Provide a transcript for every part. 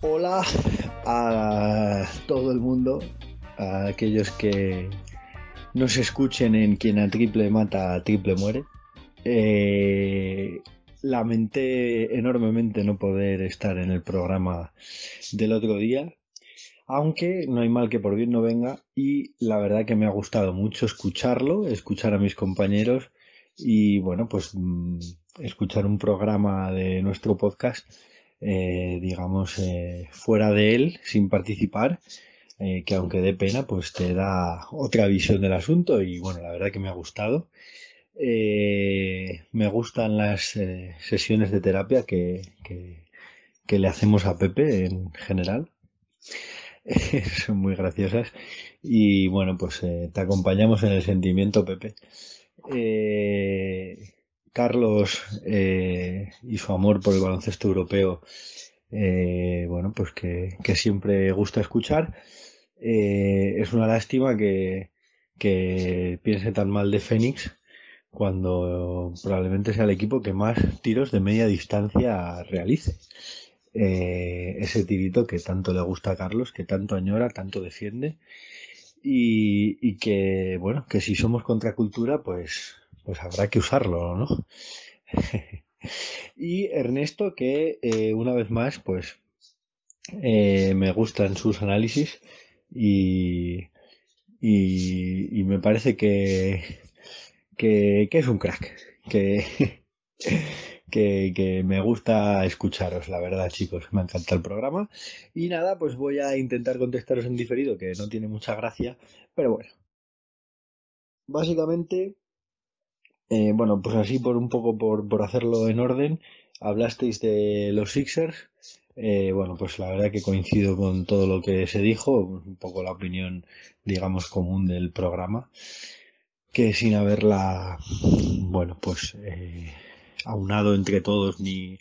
Hola a todo el mundo, a aquellos que nos escuchen en quien a triple mata, a triple muere. Eh, lamenté enormemente no poder estar en el programa del otro día, aunque no hay mal que por bien no venga y la verdad que me ha gustado mucho escucharlo, escuchar a mis compañeros y bueno, pues mm, escuchar un programa de nuestro podcast, eh, digamos, eh, fuera de él, sin participar eh, que aunque dé pena, pues te da otra visión del asunto y bueno, la verdad que me ha gustado. Eh, me gustan las eh, sesiones de terapia que, que, le hacemos a Pepe en general. Son muy graciosas. Y bueno, pues te acompañamos en el sentimiento, Pepe. Carlos y su amor por el baloncesto europeo, bueno, pues que, que siempre gusta escuchar. Eh, es una lástima que, piense tan mal de Fénix cuando probablemente sea el equipo que más tiros de media distancia realice. Eh, ese tirito que tanto le gusta a Carlos, que tanto añora, tanto defiende y, que, bueno, que si somos contracultura, pues, pues habrá que usarlo, ¿no? y Ernesto, que eh, una vez más, pues me gustan sus análisis y, y, me parece que, que, es un crack, que, que, me gusta escucharos, la verdad, chicos, me encanta el programa. Y nada, pues voy a intentar contestaros en diferido, que no tiene mucha gracia, pero bueno. Básicamente, eh, bueno, pues así por un poco por, por hacerlo en orden, hablasteis de los Sixers eh, bueno, pues la verdad que coincido con todo lo que se dijo, un poco la opinión, digamos, común del programa, que sin haberla, bueno, pues eh, aunado entre todos ni,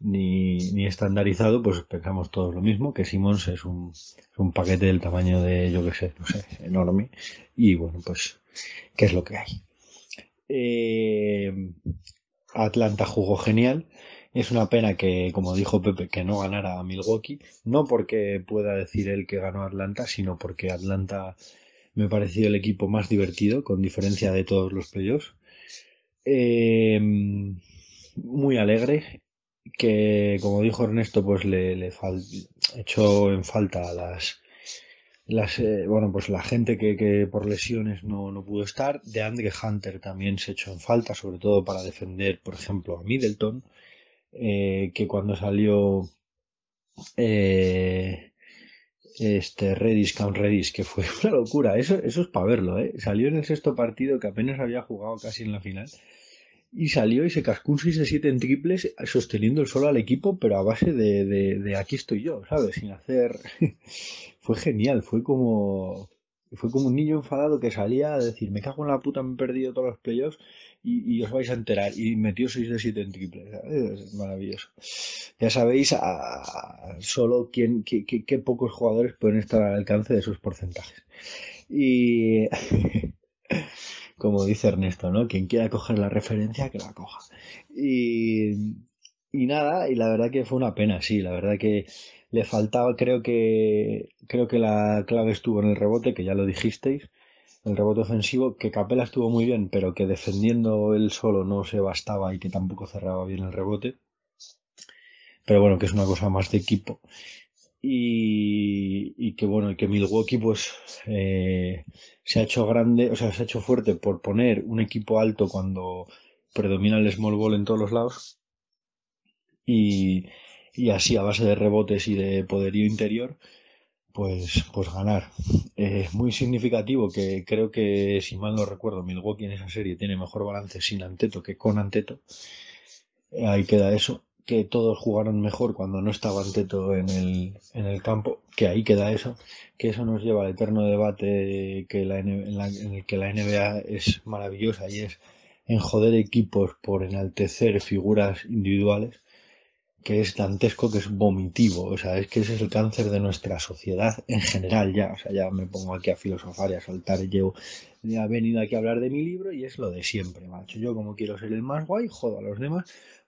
ni, estandarizado, pues pensamos todos lo mismo, que Simons es un, un paquete del tamaño de, yo que sé, no sé, enorme, y bueno, pues, ¿qué es lo que hay? Eh, Atlanta jugó genial. Es una pena que, como dijo Pepe, que no ganara a Milwaukee, no porque pueda decir él que ganó Atlanta, sino porque Atlanta me pareció el equipo más divertido, con diferencia de todos los playoffs. Eh, muy alegre, que como dijo Ernesto, pues le, le echó en falta a las, las eh, bueno, pues la gente que, que por lesiones no, no, pudo estar. De Andre Hunter también se echó en falta, sobre todo para defender, por ejemplo, a Middleton. Eh, que cuando salió eh, este Redis, Count Redis, que fue una locura. Eso, eso es para verlo, ¿eh? Salió en el sexto partido que apenas había jugado casi en la final. Y salió y se cascó un 6 de 7 en triples, sosteniendo el solo al equipo, pero a base de, de, de aquí estoy yo, ¿sabes? Sin hacer. fue genial, fue como. Fue como un niño enfadado que salía a decir, me cago en la puta, me he perdido todos los playoffs y, os vais a enterar. Y metió 6 de 7 en triple. Es maravilloso. Ya sabéis a, solo quién, qué, pocos jugadores pueden estar al alcance de esos porcentajes. Y como dice Ernesto, ¿no? Quien quiera coger la referencia, que la coja. Y, y nada, y la verdad que fue una pena, sí, la verdad que le faltaba, creo que creo que la clave estuvo en el rebote, que ya lo dijisteis, el rebote ofensivo, que Capela estuvo muy bien, pero que defendiendo él solo no se bastaba y que tampoco cerraba bien el rebote. Pero bueno, que es una cosa más de equipo. Y, y que bueno, que Milwaukee pues eh, se ha hecho grande, o sea, se ha hecho fuerte por poner un equipo alto cuando predomina el small ball en todos los lados. Y, y así a base de rebotes y de poderío interior, pues, pues ganar. Es muy significativo que creo que, si mal no recuerdo, Milwaukee en esa serie tiene mejor balance sin Anteto que con Anteto. Ahí queda eso. Que todos jugaron mejor cuando no estaba Anteto en el, en el campo. Que ahí queda eso. Que eso nos lleva al eterno debate que la, en, el que la NBA es maravillosa y es en joder equipos por enaltecer figuras individuales que es dantesco, que es vomitivo, o sea, es que ese es el cáncer de nuestra sociedad en general ya, o sea, ya me pongo aquí a filosofar y a saltar, llevo, he venido aquí a hablar de mi libro y es lo de siempre, macho, yo como quiero ser el más guay, jodo a los demás,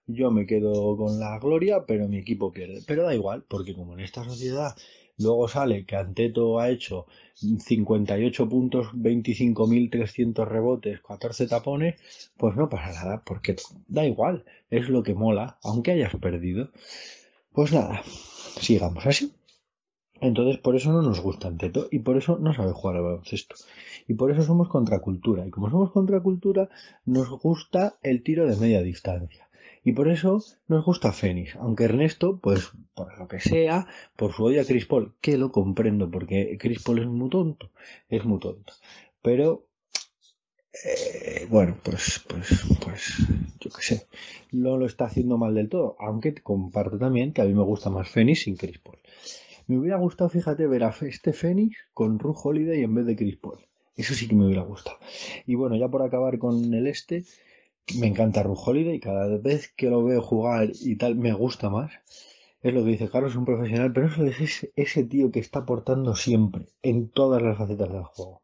yo me quedo con la gloria, pero mi equipo pierde, pero da igual, porque como en esta sociedad luego sale que Anteto ha hecho 58 puntos, 25.300 rebotes, 14 tapones, pues no pasa nada, porque da igual, es lo que mola, aunque hayas perdido. Pues nada, sigamos así. Entonces, por eso no nos gusta Anteto y por eso no sabe jugar al baloncesto. Y por eso somos contracultura. Y como somos contracultura, nos gusta el tiro de media distancia. Y por eso nos gusta Fénix, aunque Ernesto, pues por lo que sea, por su odio a Chris Paul, que lo comprendo, porque Chris Paul es muy tonto, es muy tonto. Pero, eh, bueno, pues, pues, pues, yo qué sé, no lo está haciendo mal del todo, aunque comparto también que a mí me gusta más Fénix sin Chris Paul. Me hubiera gustado, fíjate, ver a este Fénix con Ru Holiday en vez de Chris Paul. Eso sí que me hubiera gustado. Y bueno, ya por acabar con el este, me encanta Rujolide y cada vez que lo veo jugar y tal me gusta más. Es lo que dice Carlos, un profesional, pero eso es ese, tío que está aportando siempre, en todas las facetas del juego.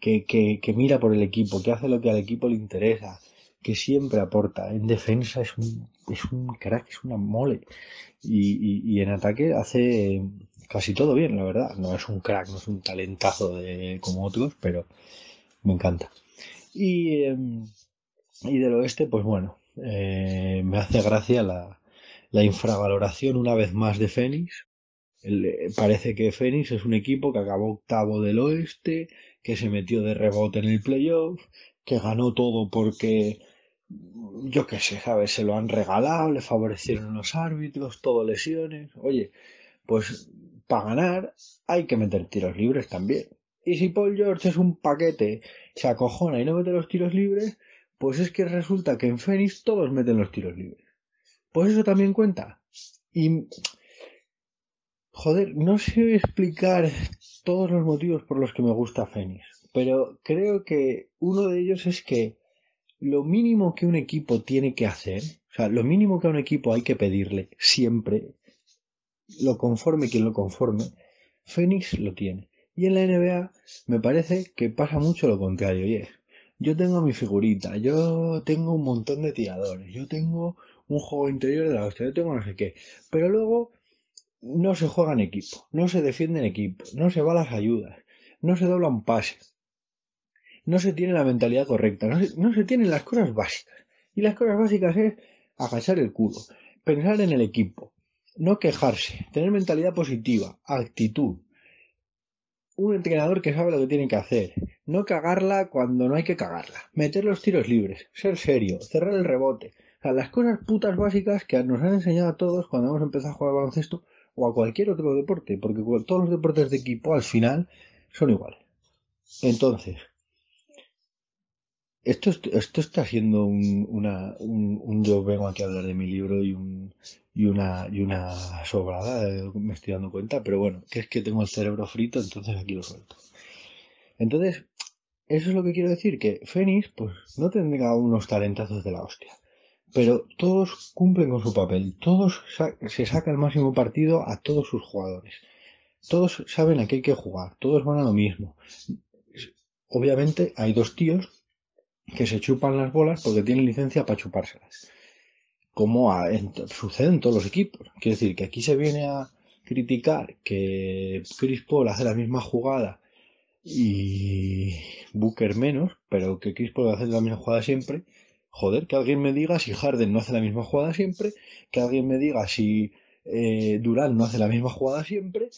Que, que, mira por el equipo, que hace lo que al equipo le interesa, que siempre aporta. En defensa es un, es un crack, es una mole. Y, y, en ataque hace casi todo bien, la verdad. No es un crack, no es un talentazo de, como otros, pero me encanta. Y, em, y del oeste, pues bueno, eh, me hace gracia la, infravaloración una vez más de Fénix. Eh, parece que Fénix es un equipo que acabó octavo del oeste, que se metió de rebote en el playoff, que ganó todo porque, yo qué sé, ¿sabes? Se lo han regalado, le favorecieron los árbitros, todo lesiones. Oye, pues para ganar hay que meter tiros libres también. Y si Paul George es un paquete, se acojona y no mete los tiros libres, pues es que resulta que en Fénix todos meten los tiros libres. Pues eso también cuenta. Y. Joder, no sé explicar todos los motivos por los que me gusta Fénix, pero creo que uno de ellos es que lo mínimo que un equipo tiene que hacer, o sea, lo mínimo que a un equipo hay que pedirle siempre, lo conforme quien lo conforme, Fénix lo tiene. Y en la NBA me parece que pasa mucho lo contrario, y es, yo tengo mi figurita, yo tengo un montón de tiradores, yo tengo un juego interior de la hostia, yo tengo no sé qué. Pero luego no se juega en equipo, no se defiende en equipo, no se va a las ayudas, no se dobla un pase, no se tiene la mentalidad correcta, no se, no se tienen las cosas básicas. Y las cosas básicas es agachar el culo, pensar en el equipo, no quejarse, tener mentalidad positiva, actitud, un entrenador que sabe lo que tiene que hacer, no cagarla cuando no hay que cagarla, meter los tiros libres, ser serio, cerrar el rebote, o sea, las cosas putas básicas que nos han enseñado a todos cuando hemos empezado a jugar baloncesto o a cualquier otro deporte, porque todos los deportes de equipo al final son iguales. Entonces, esto, esto está siendo un, una, un, yo vengo aquí a hablar de mi libro y, un, y, una, y una sobrada, eh, me estoy dando cuenta, pero bueno, que es que tengo el cerebro frito, entonces aquí lo suelto. Entonces, eso es lo que quiero decir, que Fénix pues no tendrá unos talentazos de la hostia, pero todos cumplen con su papel, todos se saca el máximo partido a todos sus jugadores, todos saben a qué hay que jugar, todos van a lo mismo. Obviamente hay dos tíos que se chupan las bolas porque tienen licencia para chupárselas. Como sucede en todos los equipos. Quiero decir que aquí se viene a criticar que Chris Paul hace la misma jugada y Booker menos, pero que Chris Paul hace la misma jugada siempre. Joder, que alguien me diga si Harden no hace la misma jugada siempre, que alguien me diga si eh, Durán no hace la misma jugada siempre,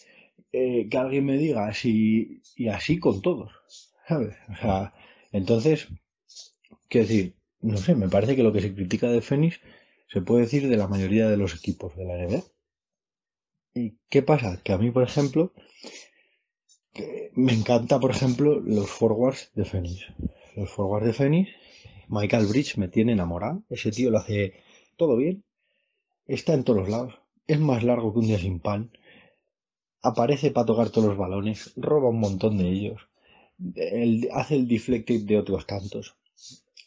eh, que alguien me diga si. y así con todos. ¿Sabes? O sea, entonces, Quiero decir, no sé, me parece que lo que se critica de Fénix se puede decir de la mayoría de los equipos de la NBA. ¿Y qué pasa? Que a mí, por ejemplo, me encanta, por ejemplo, los forwards de Fénix. Los forwards de Fénix, Michael Bridge me tiene enamorado. Ese tío lo hace todo bien. Está en todos lados. Es más largo que un día sin pan. Aparece para tocar todos los balones. Roba un montón de ellos. hace el deflected de otros tantos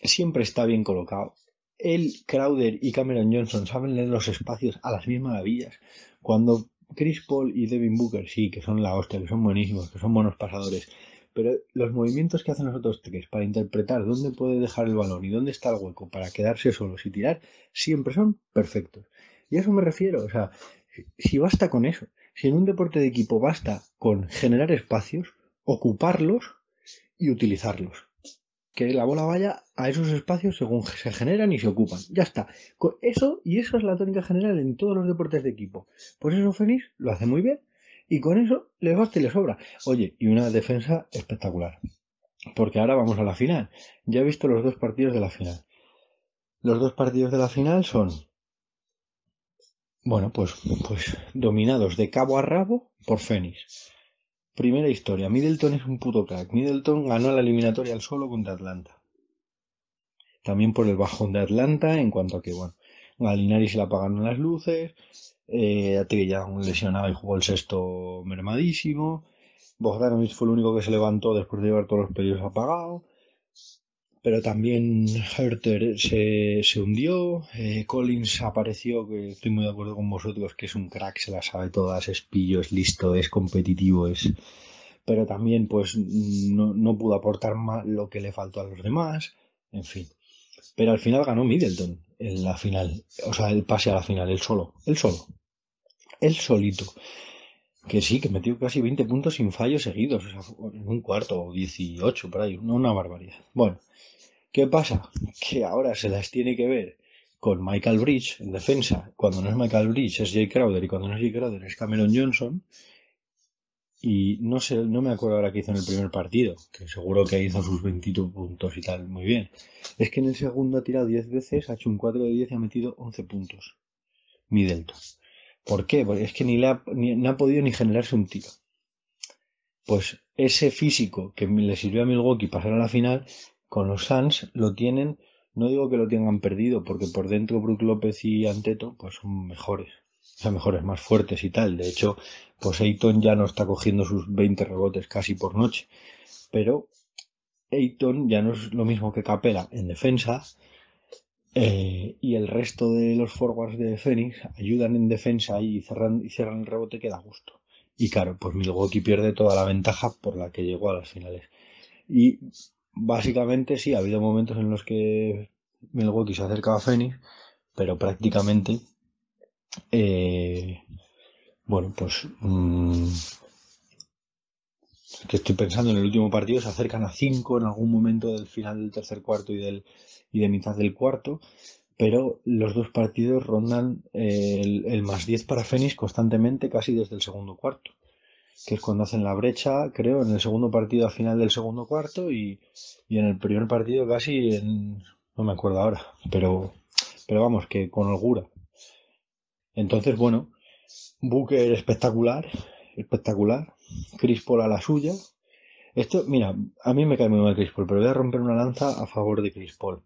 siempre está bien colocado. Él, Crowder y Cameron Johnson saben leer los espacios a las mismas maravillas. Cuando Chris Paul y Devin Booker, sí, que son la hostia, que son buenísimos, que son buenos pasadores, pero los movimientos que hacen los otros tres para interpretar dónde puede dejar el balón y dónde está el hueco para quedarse solos y tirar, siempre son perfectos. Y a eso me refiero, o sea, si basta con eso, si en un deporte de equipo basta con generar espacios, ocuparlos y utilizarlos. Que la bola vaya a esos espacios según se generan y se ocupan. Ya está. Eso, y eso es la tónica general en todos los deportes de equipo. Por eso Fénix lo hace muy bien y con eso le basta y le sobra. Oye, y una defensa espectacular. Porque ahora vamos a la final. Ya he visto los dos partidos de la final. Los dos partidos de la final son, bueno, pues, pues dominados de cabo a rabo por Fénix. Primera historia, Middleton es un puto crack. Middleton ganó la eliminatoria al solo contra Atlanta. También por el bajón de Atlanta en cuanto a que, bueno, Galinari se le apagaron las luces, eh, ya un lesionado y jugó el sexto mermadísimo. Bogdanovich fue el único que se levantó después de llevar todos los pedidos apagados. Pero también Herter se, se hundió. Eh, Collins apareció, que estoy muy de acuerdo con vosotros, que es un crack, se la sabe todas, es pillo, es listo, es competitivo, es. Pero también, pues, no, no pudo aportar más lo que le faltó a los demás. En fin. Pero al final ganó Middleton en la final. O sea, el pase a la final, él solo. Él solo él solito. Que sí, que metió casi 20 puntos sin fallos seguidos, o sea, en un cuarto o 18 por ahí, una barbaridad. Bueno, ¿qué pasa? Que ahora se las tiene que ver con Michael Bridge en defensa. Cuando no es Michael Bridge es Jay Crowder y cuando no es Jay Crowder es Cameron Johnson. Y no sé, no me acuerdo ahora qué hizo en el primer partido, que seguro que hizo sus 22 puntos y tal, muy bien. Es que en el segundo ha tirado 10 veces, ha hecho un 4 de 10 y ha metido 11 puntos. Middleton. ¿Por qué? Porque es que ni, ha podido ni generarse un tiro. Pues ese físico que le sirvió a Milwaukee pasar a la final, con los Suns lo tienen, no digo que lo tengan perdido, porque por dentro Brook López y Anteto pues son mejores, o sea, mejores, más fuertes y tal. De hecho, pues Ayton ya no está cogiendo sus 20 rebotes casi por noche. Pero Ayton ya no es lo mismo que Capela en defensa, eh, y el resto de los forwards de Phoenix ayudan en defensa y cierran, y cierran el rebote que da gusto. Y claro, pues Milwaukee pierde toda la ventaja por la que llegó a las finales. Y básicamente sí, ha habido momentos en los que Milwaukee se acercaba a Phoenix, pero prácticamente, eh, bueno, pues mm, que estoy pensando en el último partido, se acercan a 5 en algún momento del final del tercer cuarto y del y de mitad del cuarto, pero los dos partidos rondan eh, el, más 10 para Fénix constantemente casi desde el segundo cuarto, que es cuando hacen la brecha, creo, en el segundo partido a final del segundo cuarto y, en el primer partido casi en... no me acuerdo ahora, pero, pero vamos, que con holgura. Entonces, bueno, Booker espectacular, espectacular, Chris Paul a la suya. Esto, mira, a mí me cae muy mal Chris Paul, pero voy a romper una lanza a favor de Chris Paul.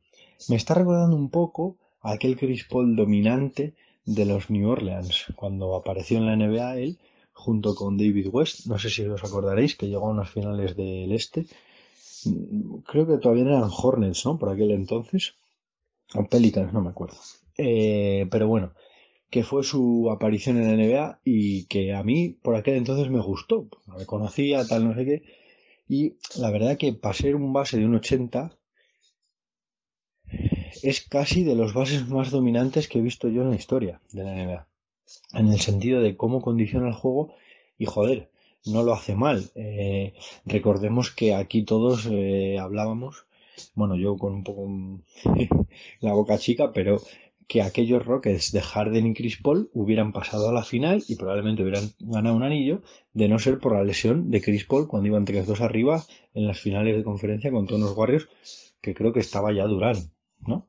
Me está recordando un poco a aquel Chris Paul dominante de los New Orleans, cuando apareció en la NBA él, junto con David West, no sé si os acordaréis, que llegó a unas finales del Este. Creo que todavía eran Hornets, ¿no? Por aquel entonces. O Pelicans, no me acuerdo. Eh, pero bueno, que fue su aparición en la NBA y que a mí por aquel entonces me gustó. Me conocía, tal, no sé qué. Y la verdad que para ser un base de un 80 es casi de los bases más dominantes que he visto yo en la historia de la NBA. En el sentido de cómo condiciona el juego y joder, no lo hace mal. Eh, recordemos que aquí todos eh, hablábamos, bueno, yo con un poco la boca chica, pero que aquellos Rockets de Harden y Chris Paul hubieran pasado a la final y probablemente hubieran ganado un anillo de no ser por la lesión de Chris Paul cuando iban 3-2 arriba en las finales de conferencia con todos los Warriors, que creo que estaba ya Durán, ¿no?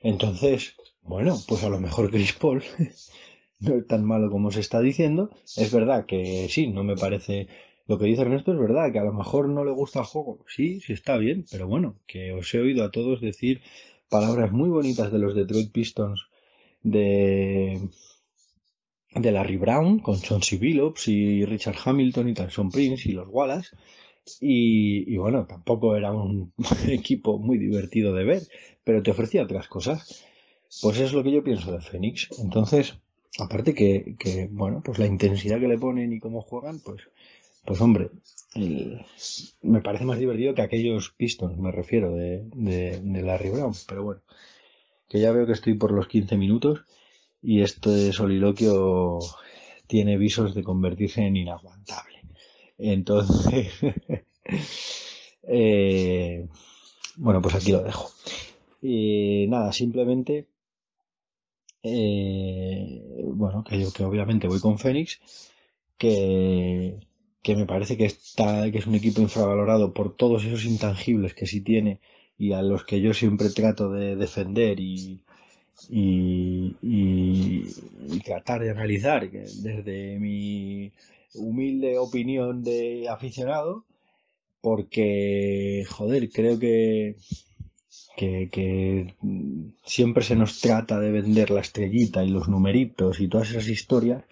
Entonces, bueno, pues a lo mejor Chris Paul no es tan malo como se está diciendo. Es verdad que sí, no me parece. Lo que dice Ernesto es verdad, que a lo mejor no le gusta el juego. Sí, sí está bien, pero bueno, que os he oído a todos decir palabras muy bonitas de los Detroit Pistons de, de Larry Brown con Chauncey Billups y Richard Hamilton y Tyson Prince y los Wallace Y, bueno, tampoco era un equipo muy divertido de ver, pero te ofrecía otras cosas. Pues es lo que yo pienso de Fénix. Entonces, aparte que, que, bueno, pues la intensidad que le ponen y cómo juegan, pues, pues hombre, me parece más divertido que aquellos Pistons, me refiero, de, Larry Brown. Pero bueno, que ya veo que estoy por los 15 minutos y este soliloquio tiene visos de convertirse en inaguantable. Entonces, eh, bueno, pues aquí lo dejo. Y nada, simplemente, eh, bueno, que yo que obviamente voy con Fénix, que, que me parece que, está, que es un equipo infravalorado por todos esos intangibles que sí tiene y a los que yo siempre trato de defender y, y, tratar de analizar desde mi humilde opinión de aficionado, porque, joder, creo que, que, siempre se nos trata de vender la estrellita y los numeritos y todas esas historias.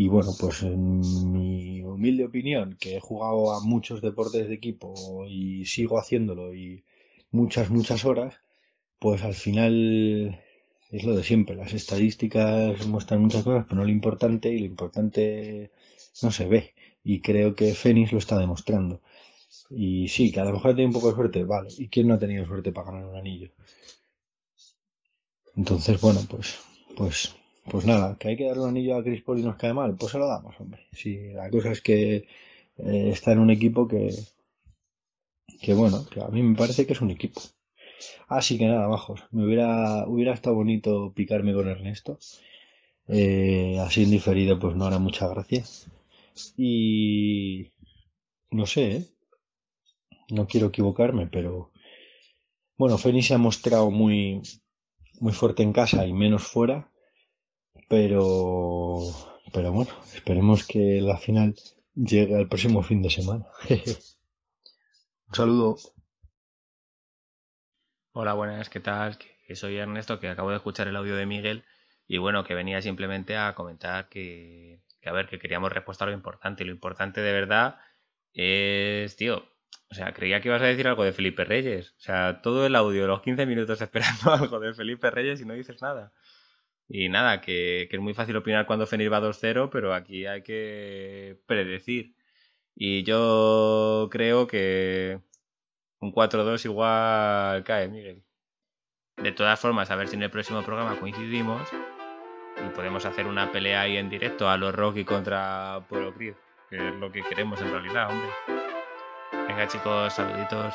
Y bueno, pues en mi humilde opinión, que he jugado a muchos deportes de equipo y sigo haciéndolo y muchas, muchas horas, pues al final es lo de siempre. Las estadísticas muestran muchas cosas, pero no lo importante y lo importante no se ve. Y creo que Fénix lo está demostrando. Y sí, que a lo mejor tenido un poco de suerte, vale. ¿Y quién no ha tenido suerte para ganar un anillo? Entonces, bueno, pues, pues, pues nada, que hay que darle un anillo a Chris Paul y nos cae mal, pues se lo damos, hombre. Sí, la cosa es que eh, está en un equipo que, que bueno, que a mí me parece que es un equipo. Así que nada, bajos. Me hubiera, hubiera estado bonito picarme con Ernesto. Eh, así en diferido, pues no hará mucha gracia. Y no sé, ¿eh? no quiero equivocarme, pero bueno, Feni se ha mostrado muy, muy fuerte en casa y menos fuera. Pero, pero bueno, esperemos que la final llegue al próximo fin de semana. Un saludo. Hola, buenas, ¿qué tal? Que soy Ernesto, que acabo de escuchar el audio de Miguel y bueno, que venía simplemente a comentar que, a ver, que queríamos respuesta a lo importante. Y lo importante de verdad es, tío, o sea, creía que ibas a decir algo de Felipe Reyes. O sea, todo el audio, los 15 minutos esperando algo de Felipe Reyes y no dices nada. Y nada, que, es muy fácil opinar cuando Fenir va 2-0, pero aquí hay que predecir. Y yo creo que un 4-2 igual cae, Miguel. De todas formas, a ver si en el próximo programa coincidimos y podemos hacer una pelea ahí en directo a los Rocky contra Polo Creed, que es lo que queremos en realidad, hombre. Venga chicos, saluditos.